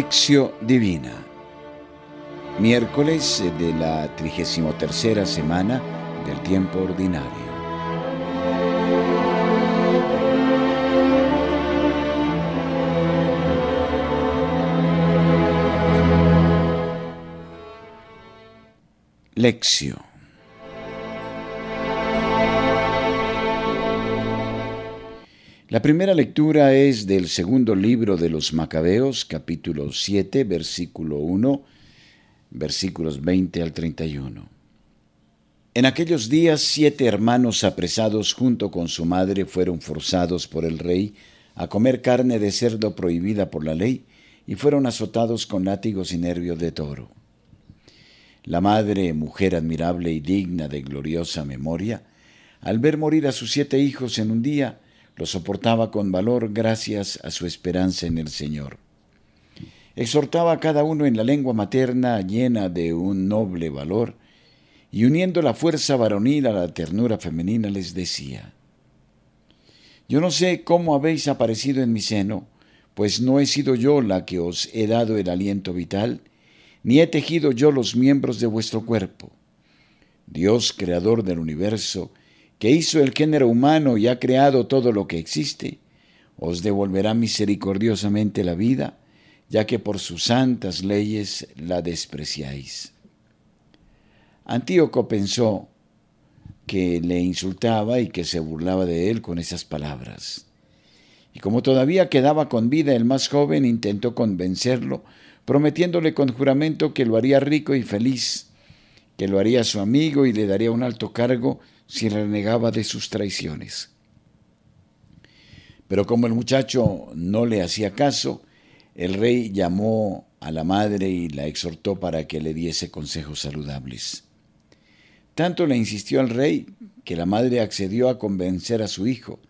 Lección Divina. Miércoles de la 33 semana del tiempo ordinario. Lección. La primera lectura es del segundo libro de los Macabeos, capítulo 7, versículo 1, versículos 20 al 31. En aquellos días siete hermanos apresados junto con su madre fueron forzados por el rey a comer carne de cerdo prohibida por la ley y fueron azotados con látigos y nervios de toro. La madre, mujer admirable y digna de gloriosa memoria, al ver morir a sus siete hijos en un día, lo soportaba con valor gracias a su esperanza en el Señor. Exhortaba a cada uno en la lengua materna llena de un noble valor, y uniendo la fuerza varonil a la ternura femenina les decía, Yo no sé cómo habéis aparecido en mi seno, pues no he sido yo la que os he dado el aliento vital, ni he tejido yo los miembros de vuestro cuerpo. Dios, creador del universo, que hizo el género humano y ha creado todo lo que existe, os devolverá misericordiosamente la vida, ya que por sus santas leyes la despreciáis. Antíoco pensó que le insultaba y que se burlaba de él con esas palabras. Y como todavía quedaba con vida el más joven, intentó convencerlo, prometiéndole con juramento que lo haría rico y feliz, que lo haría su amigo y le daría un alto cargo si renegaba de sus traiciones. Pero como el muchacho no le hacía caso, el rey llamó a la madre y la exhortó para que le diese consejos saludables. Tanto le insistió al rey que la madre accedió a convencer a su hijo.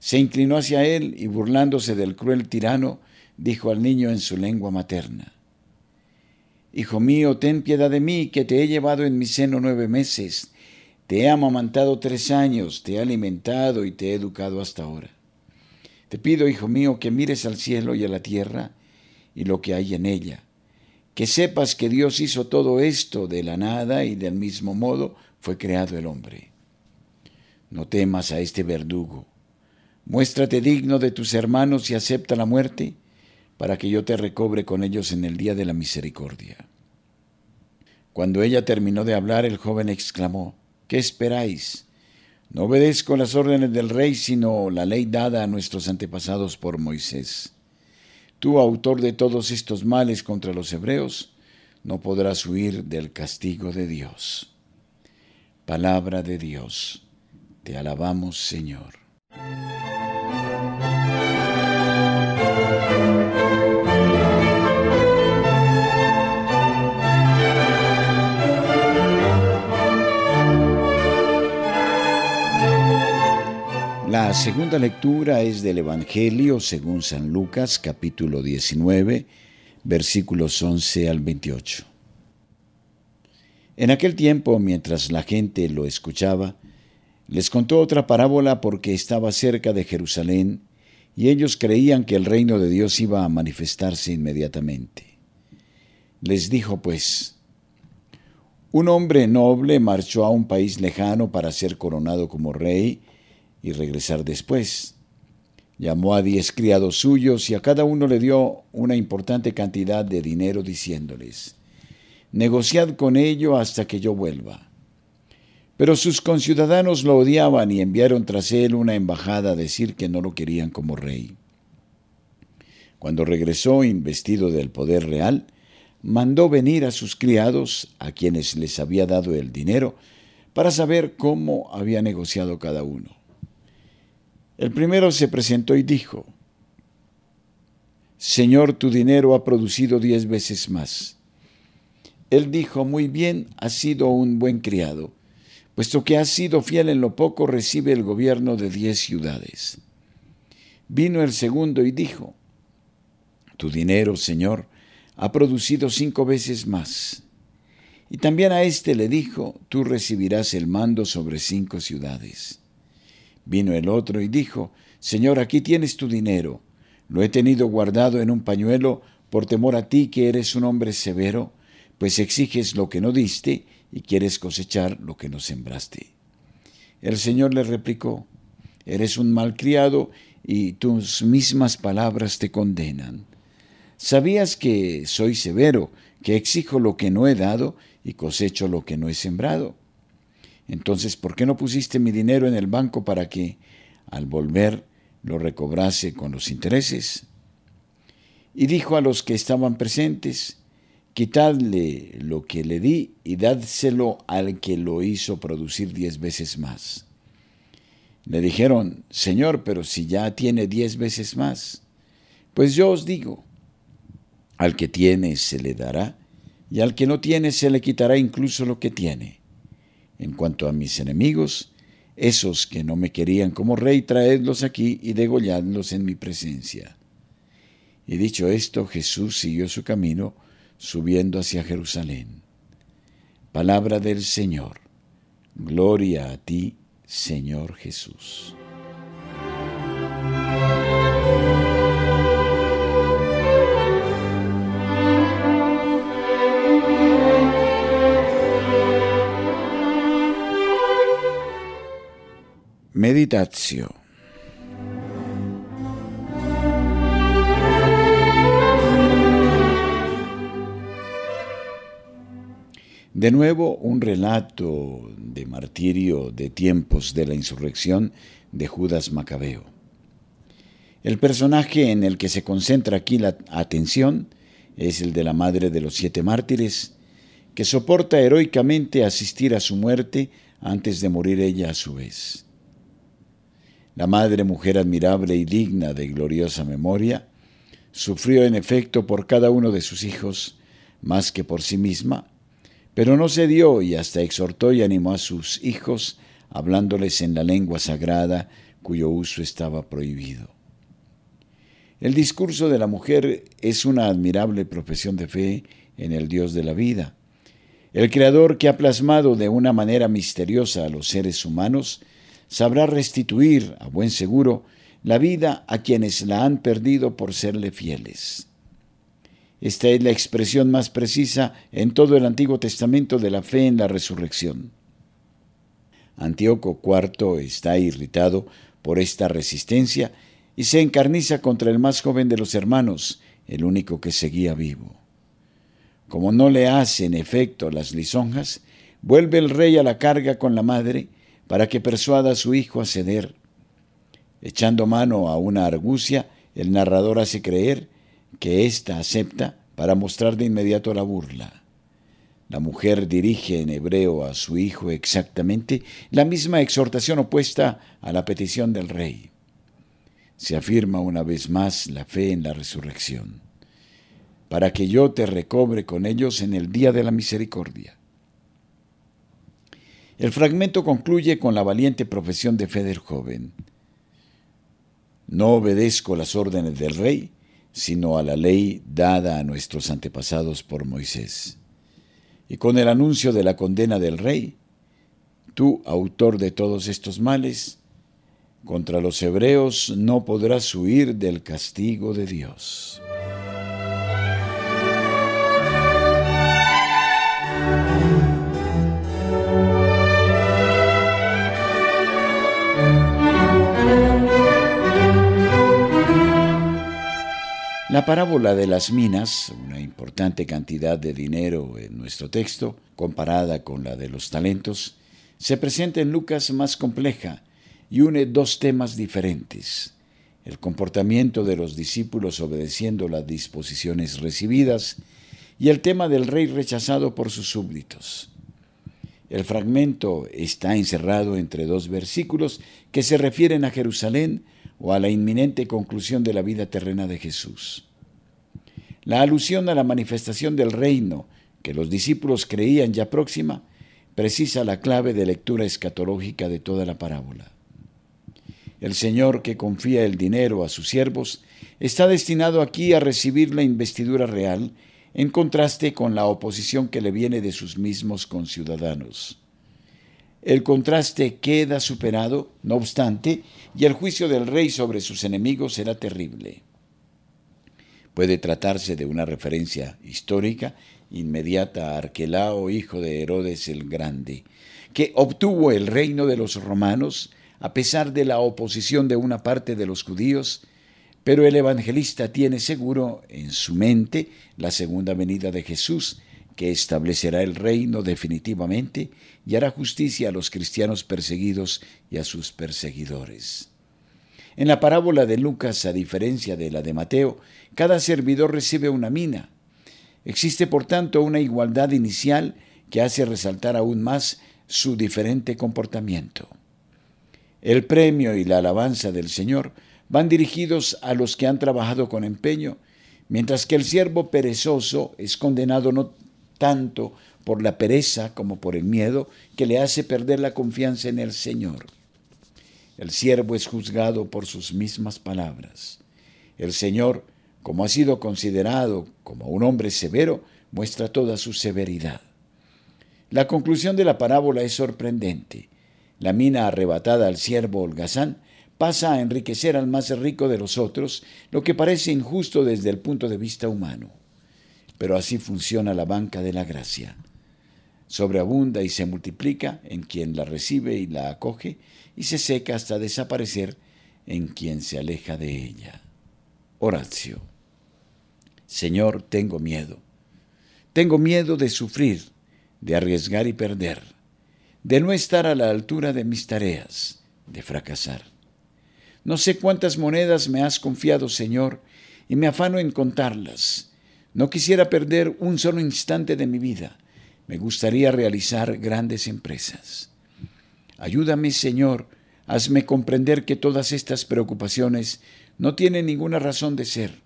Se inclinó hacia él y burlándose del cruel tirano, dijo al niño en su lengua materna, Hijo mío, ten piedad de mí, que te he llevado en mi seno nueve meses te he amamantado tres años, te he alimentado y te he educado hasta ahora. Te pido, hijo mío, que mires al cielo y a la tierra y lo que hay en ella, que sepas que Dios hizo todo esto de la nada y del mismo modo fue creado el hombre. No temas a este verdugo, muéstrate digno de tus hermanos y acepta la muerte, para que yo te recobre con ellos en el día de la misericordia. Cuando ella terminó de hablar, el joven exclamó, ¿Qué esperáis? No obedezco las órdenes del rey, sino la ley dada a nuestros antepasados por Moisés. Tú, autor de todos estos males contra los hebreos, no podrás huir del castigo de Dios. Palabra de Dios. Te alabamos, Señor. La segunda lectura es del Evangelio según San Lucas capítulo 19 versículos 11 al 28. En aquel tiempo, mientras la gente lo escuchaba, les contó otra parábola porque estaba cerca de Jerusalén y ellos creían que el reino de Dios iba a manifestarse inmediatamente. Les dijo pues, un hombre noble marchó a un país lejano para ser coronado como rey, y regresar después. Llamó a diez criados suyos y a cada uno le dio una importante cantidad de dinero diciéndoles, negociad con ello hasta que yo vuelva. Pero sus conciudadanos lo odiaban y enviaron tras él una embajada a decir que no lo querían como rey. Cuando regresó investido del poder real, mandó venir a sus criados, a quienes les había dado el dinero, para saber cómo había negociado cada uno. El primero se presentó y dijo, Señor, tu dinero ha producido diez veces más. Él dijo, muy bien, has sido un buen criado, puesto que has sido fiel en lo poco, recibe el gobierno de diez ciudades. Vino el segundo y dijo, tu dinero, Señor, ha producido cinco veces más. Y también a éste le dijo, tú recibirás el mando sobre cinco ciudades. Vino el otro y dijo, Señor, aquí tienes tu dinero. Lo he tenido guardado en un pañuelo por temor a ti que eres un hombre severo, pues exiges lo que no diste y quieres cosechar lo que no sembraste. El Señor le replicó, Eres un malcriado y tus mismas palabras te condenan. ¿Sabías que soy severo, que exijo lo que no he dado y cosecho lo que no he sembrado? Entonces, ¿por qué no pusiste mi dinero en el banco para que, al volver, lo recobrase con los intereses? Y dijo a los que estaban presentes, Quitadle lo que le di y dádselo al que lo hizo producir diez veces más. Le dijeron, Señor, pero si ya tiene diez veces más. Pues yo os digo, al que tiene se le dará, y al que no tiene se le quitará incluso lo que tiene. En cuanto a mis enemigos, esos que no me querían como rey, traedlos aquí y degolladlos en mi presencia. Y dicho esto, Jesús siguió su camino, subiendo hacia Jerusalén. Palabra del Señor. Gloria a ti, Señor Jesús. Meditación De nuevo, un relato de martirio de tiempos de la insurrección de Judas Macabeo. El personaje en el que se concentra aquí la atención es el de la madre de los siete mártires, que soporta heroicamente asistir a su muerte antes de morir ella a su vez. La madre, mujer admirable y digna de gloriosa memoria, sufrió en efecto por cada uno de sus hijos más que por sí misma, pero no cedió y hasta exhortó y animó a sus hijos, hablándoles en la lengua sagrada cuyo uso estaba prohibido. El discurso de la mujer es una admirable profesión de fe en el Dios de la vida. El Creador que ha plasmado de una manera misteriosa a los seres humanos, sabrá restituir, a buen seguro, la vida a quienes la han perdido por serle fieles. Esta es la expresión más precisa en todo el Antiguo Testamento de la fe en la resurrección. Antíoco IV está irritado por esta resistencia y se encarniza contra el más joven de los hermanos, el único que seguía vivo. Como no le hacen efecto las lisonjas, vuelve el rey a la carga con la madre para que persuada a su hijo a ceder. Echando mano a una argucia, el narrador hace creer que ésta acepta para mostrar de inmediato la burla. La mujer dirige en hebreo a su hijo exactamente la misma exhortación opuesta a la petición del rey. Se afirma una vez más la fe en la resurrección, para que yo te recobre con ellos en el día de la misericordia. El fragmento concluye con la valiente profesión de fe del joven. No obedezco las órdenes del rey, sino a la ley dada a nuestros antepasados por Moisés. Y con el anuncio de la condena del rey, tú, autor de todos estos males, contra los hebreos no podrás huir del castigo de Dios. La parábola de las minas, una importante cantidad de dinero en nuestro texto, comparada con la de los talentos, se presenta en Lucas más compleja y une dos temas diferentes. El comportamiento de los discípulos obedeciendo las disposiciones recibidas y el tema del rey rechazado por sus súbditos. El fragmento está encerrado entre dos versículos que se refieren a Jerusalén o a la inminente conclusión de la vida terrena de Jesús. La alusión a la manifestación del reino que los discípulos creían ya próxima precisa la clave de lectura escatológica de toda la parábola. El Señor que confía el dinero a sus siervos está destinado aquí a recibir la investidura real en contraste con la oposición que le viene de sus mismos conciudadanos. El contraste queda superado, no obstante, y el juicio del rey sobre sus enemigos será terrible. Puede tratarse de una referencia histórica inmediata a Arquelao, hijo de Herodes el Grande, que obtuvo el reino de los romanos a pesar de la oposición de una parte de los judíos, pero el evangelista tiene seguro en su mente la segunda venida de Jesús, que establecerá el reino definitivamente y hará justicia a los cristianos perseguidos y a sus perseguidores. En la parábola de Lucas, a diferencia de la de Mateo, cada servidor recibe una mina. Existe, por tanto, una igualdad inicial que hace resaltar aún más su diferente comportamiento. El premio y la alabanza del Señor van dirigidos a los que han trabajado con empeño, mientras que el siervo perezoso es condenado no tanto por la pereza como por el miedo que le hace perder la confianza en el Señor. El siervo es juzgado por sus mismas palabras. El Señor, como ha sido considerado como un hombre severo, muestra toda su severidad. La conclusión de la parábola es sorprendente. La mina arrebatada al siervo holgazán pasa a enriquecer al más rico de los otros, lo que parece injusto desde el punto de vista humano. Pero así funciona la banca de la gracia. Sobreabunda y se multiplica en quien la recibe y la acoge, y se seca hasta desaparecer en quien se aleja de ella. Horacio. Señor, tengo miedo. Tengo miedo de sufrir, de arriesgar y perder, de no estar a la altura de mis tareas, de fracasar. No sé cuántas monedas me has confiado, Señor, y me afano en contarlas. No quisiera perder un solo instante de mi vida. Me gustaría realizar grandes empresas. Ayúdame, Señor, hazme comprender que todas estas preocupaciones no tienen ninguna razón de ser.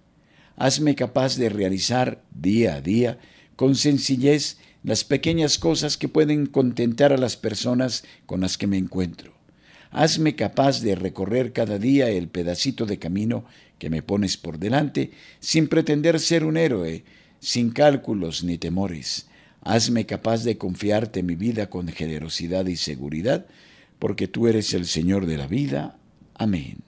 Hazme capaz de realizar día a día, con sencillez, las pequeñas cosas que pueden contentar a las personas con las que me encuentro. Hazme capaz de recorrer cada día el pedacito de camino que me pones por delante, sin pretender ser un héroe, sin cálculos ni temores. Hazme capaz de confiarte mi vida con generosidad y seguridad, porque tú eres el Señor de la vida. Amén.